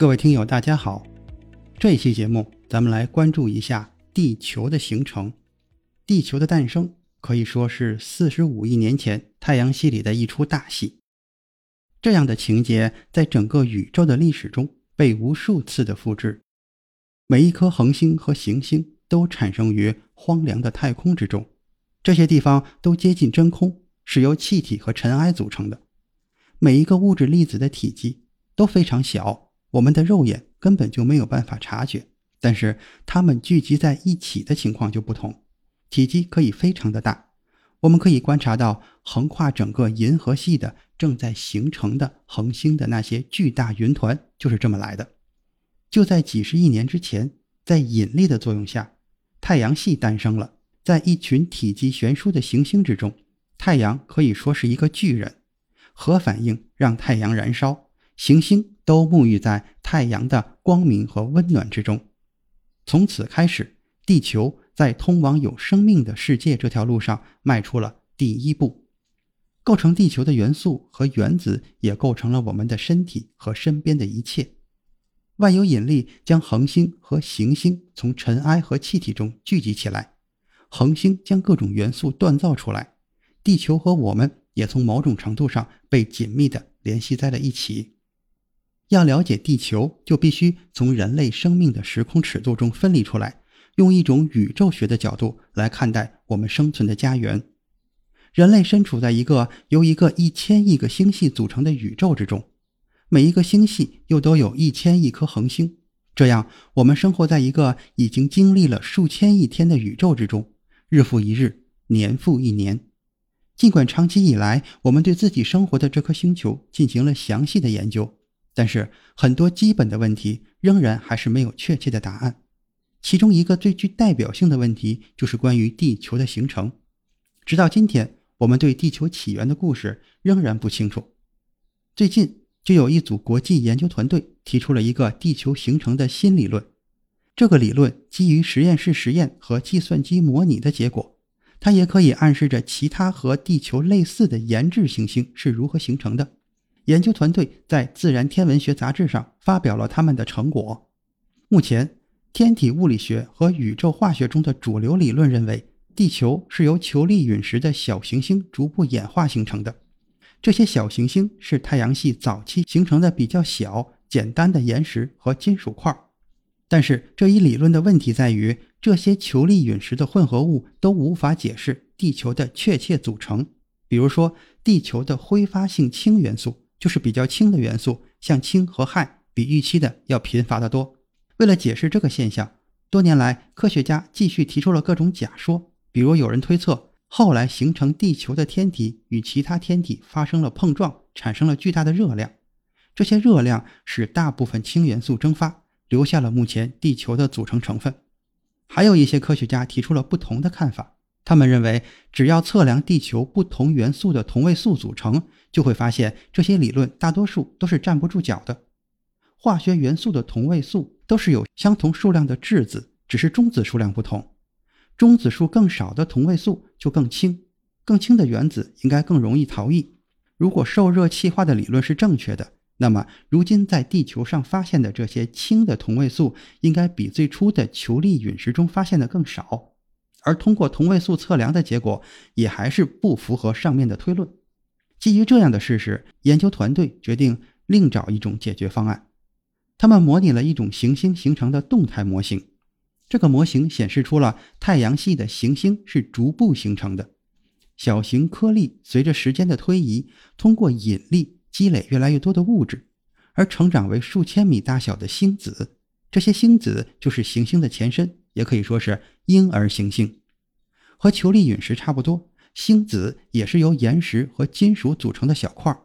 各位听友，大家好。这一期节目，咱们来关注一下地球的形成。地球的诞生可以说是四十五亿年前太阳系里的一出大戏。这样的情节在整个宇宙的历史中被无数次的复制。每一颗恒星和行星都产生于荒凉的太空之中，这些地方都接近真空，是由气体和尘埃组成的。每一个物质粒子的体积都非常小。我们的肉眼根本就没有办法察觉，但是它们聚集在一起的情况就不同，体积可以非常的大。我们可以观察到横跨整个银河系的正在形成的恒星的那些巨大云团就是这么来的。就在几十亿年之前，在引力的作用下，太阳系诞生了。在一群体积悬殊的行星之中，太阳可以说是一个巨人。核反应让太阳燃烧，行星。都沐浴在太阳的光明和温暖之中。从此开始，地球在通往有生命的世界这条路上迈出了第一步。构成地球的元素和原子也构成了我们的身体和身边的一切。万有引力将恒星和行星从尘埃和气体中聚集起来，恒星将各种元素锻造出来，地球和我们也从某种程度上被紧密地联系在了一起。要了解地球，就必须从人类生命的时空尺度中分离出来，用一种宇宙学的角度来看待我们生存的家园。人类身处在一个由一个一千亿个星系组成的宇宙之中，每一个星系又都有一千亿颗恒星。这样，我们生活在一个已经经历了数千亿天的宇宙之中，日复一日，年复一年。尽管长期以来，我们对自己生活的这颗星球进行了详细的研究。但是很多基本的问题仍然还是没有确切的答案。其中一个最具代表性的问题就是关于地球的形成。直到今天，我们对地球起源的故事仍然不清楚。最近就有一组国际研究团队提出了一个地球形成的新理论。这个理论基于实验室实验和计算机模拟的结果，它也可以暗示着其他和地球类似的研制行星是如何形成的。研究团队在《自然天文学》杂志上发表了他们的成果。目前，天体物理学和宇宙化学中的主流理论认为，地球是由球粒陨石的小行星逐步演化形成的。这些小行星是太阳系早期形成的比较小、简单的岩石和金属块。但是，这一理论的问题在于，这些球粒陨石的混合物都无法解释地球的确切组成。比如说，地球的挥发性氢元素。就是比较轻的元素，像氢和氦，比预期的要贫乏得多。为了解释这个现象，多年来科学家继续提出了各种假说。比如有人推测，后来形成地球的天体与其他天体发生了碰撞，产生了巨大的热量。这些热量使大部分氢元素蒸发，留下了目前地球的组成成分。还有一些科学家提出了不同的看法。他们认为，只要测量地球不同元素的同位素组成，就会发现这些理论大多数都是站不住脚的。化学元素的同位素都是有相同数量的质子，只是中子数量不同。中子数更少的同位素就更轻，更轻的原子应该更容易逃逸。如果受热气化的理论是正确的，那么如今在地球上发现的这些氢的同位素，应该比最初的球粒陨石中发现的更少。而通过同位素测量的结果也还是不符合上面的推论。基于这样的事实，研究团队决定另找一种解决方案。他们模拟了一种行星形成的动态模型。这个模型显示出了太阳系的行星是逐步形成的，小型颗粒随着时间的推移，通过引力积累越来越多的物质，而成长为数千米大小的星子。这些星子就是行星的前身。也可以说是婴儿行星，和球粒陨石差不多。星子也是由岩石和金属组成的小块儿，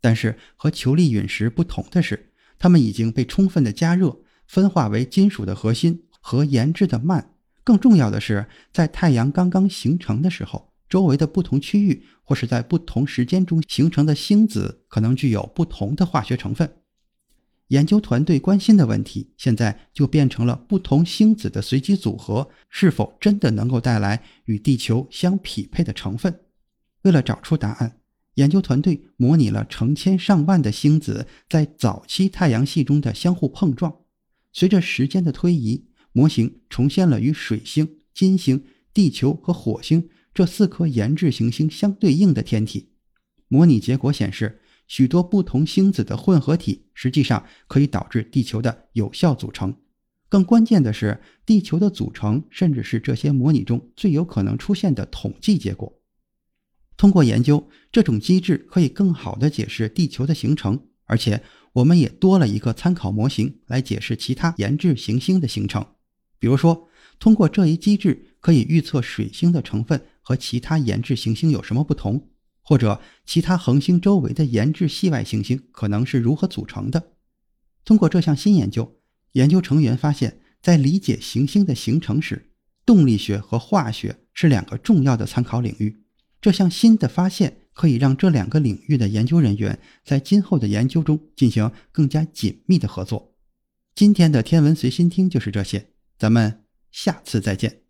但是和球粒陨石不同的是，它们已经被充分的加热，分化为金属的核心和研制的幔。更重要的是，在太阳刚刚形成的时候，周围的不同区域或是在不同时间中形成的星子可能具有不同的化学成分。研究团队关心的问题，现在就变成了不同星子的随机组合是否真的能够带来与地球相匹配的成分。为了找出答案，研究团队模拟了成千上万的星子在早期太阳系中的相互碰撞。随着时间的推移，模型重现了与水星、金星、地球和火星这四颗研制行星相对应的天体。模拟结果显示。许多不同星子的混合体实际上可以导致地球的有效组成。更关键的是，地球的组成甚至是这些模拟中最有可能出现的统计结果。通过研究这种机制，可以更好地解释地球的形成，而且我们也多了一个参考模型来解释其他研制行星的形成。比如说，通过这一机制，可以预测水星的成分和其他研制行星有什么不同。或者其他恒星周围的研制系外行星可能是如何组成的？通过这项新研究，研究成员发现，在理解行星的形成时，动力学和化学是两个重要的参考领域。这项新的发现可以让这两个领域的研究人员在今后的研究中进行更加紧密的合作。今天的天文随心听就是这些，咱们下次再见。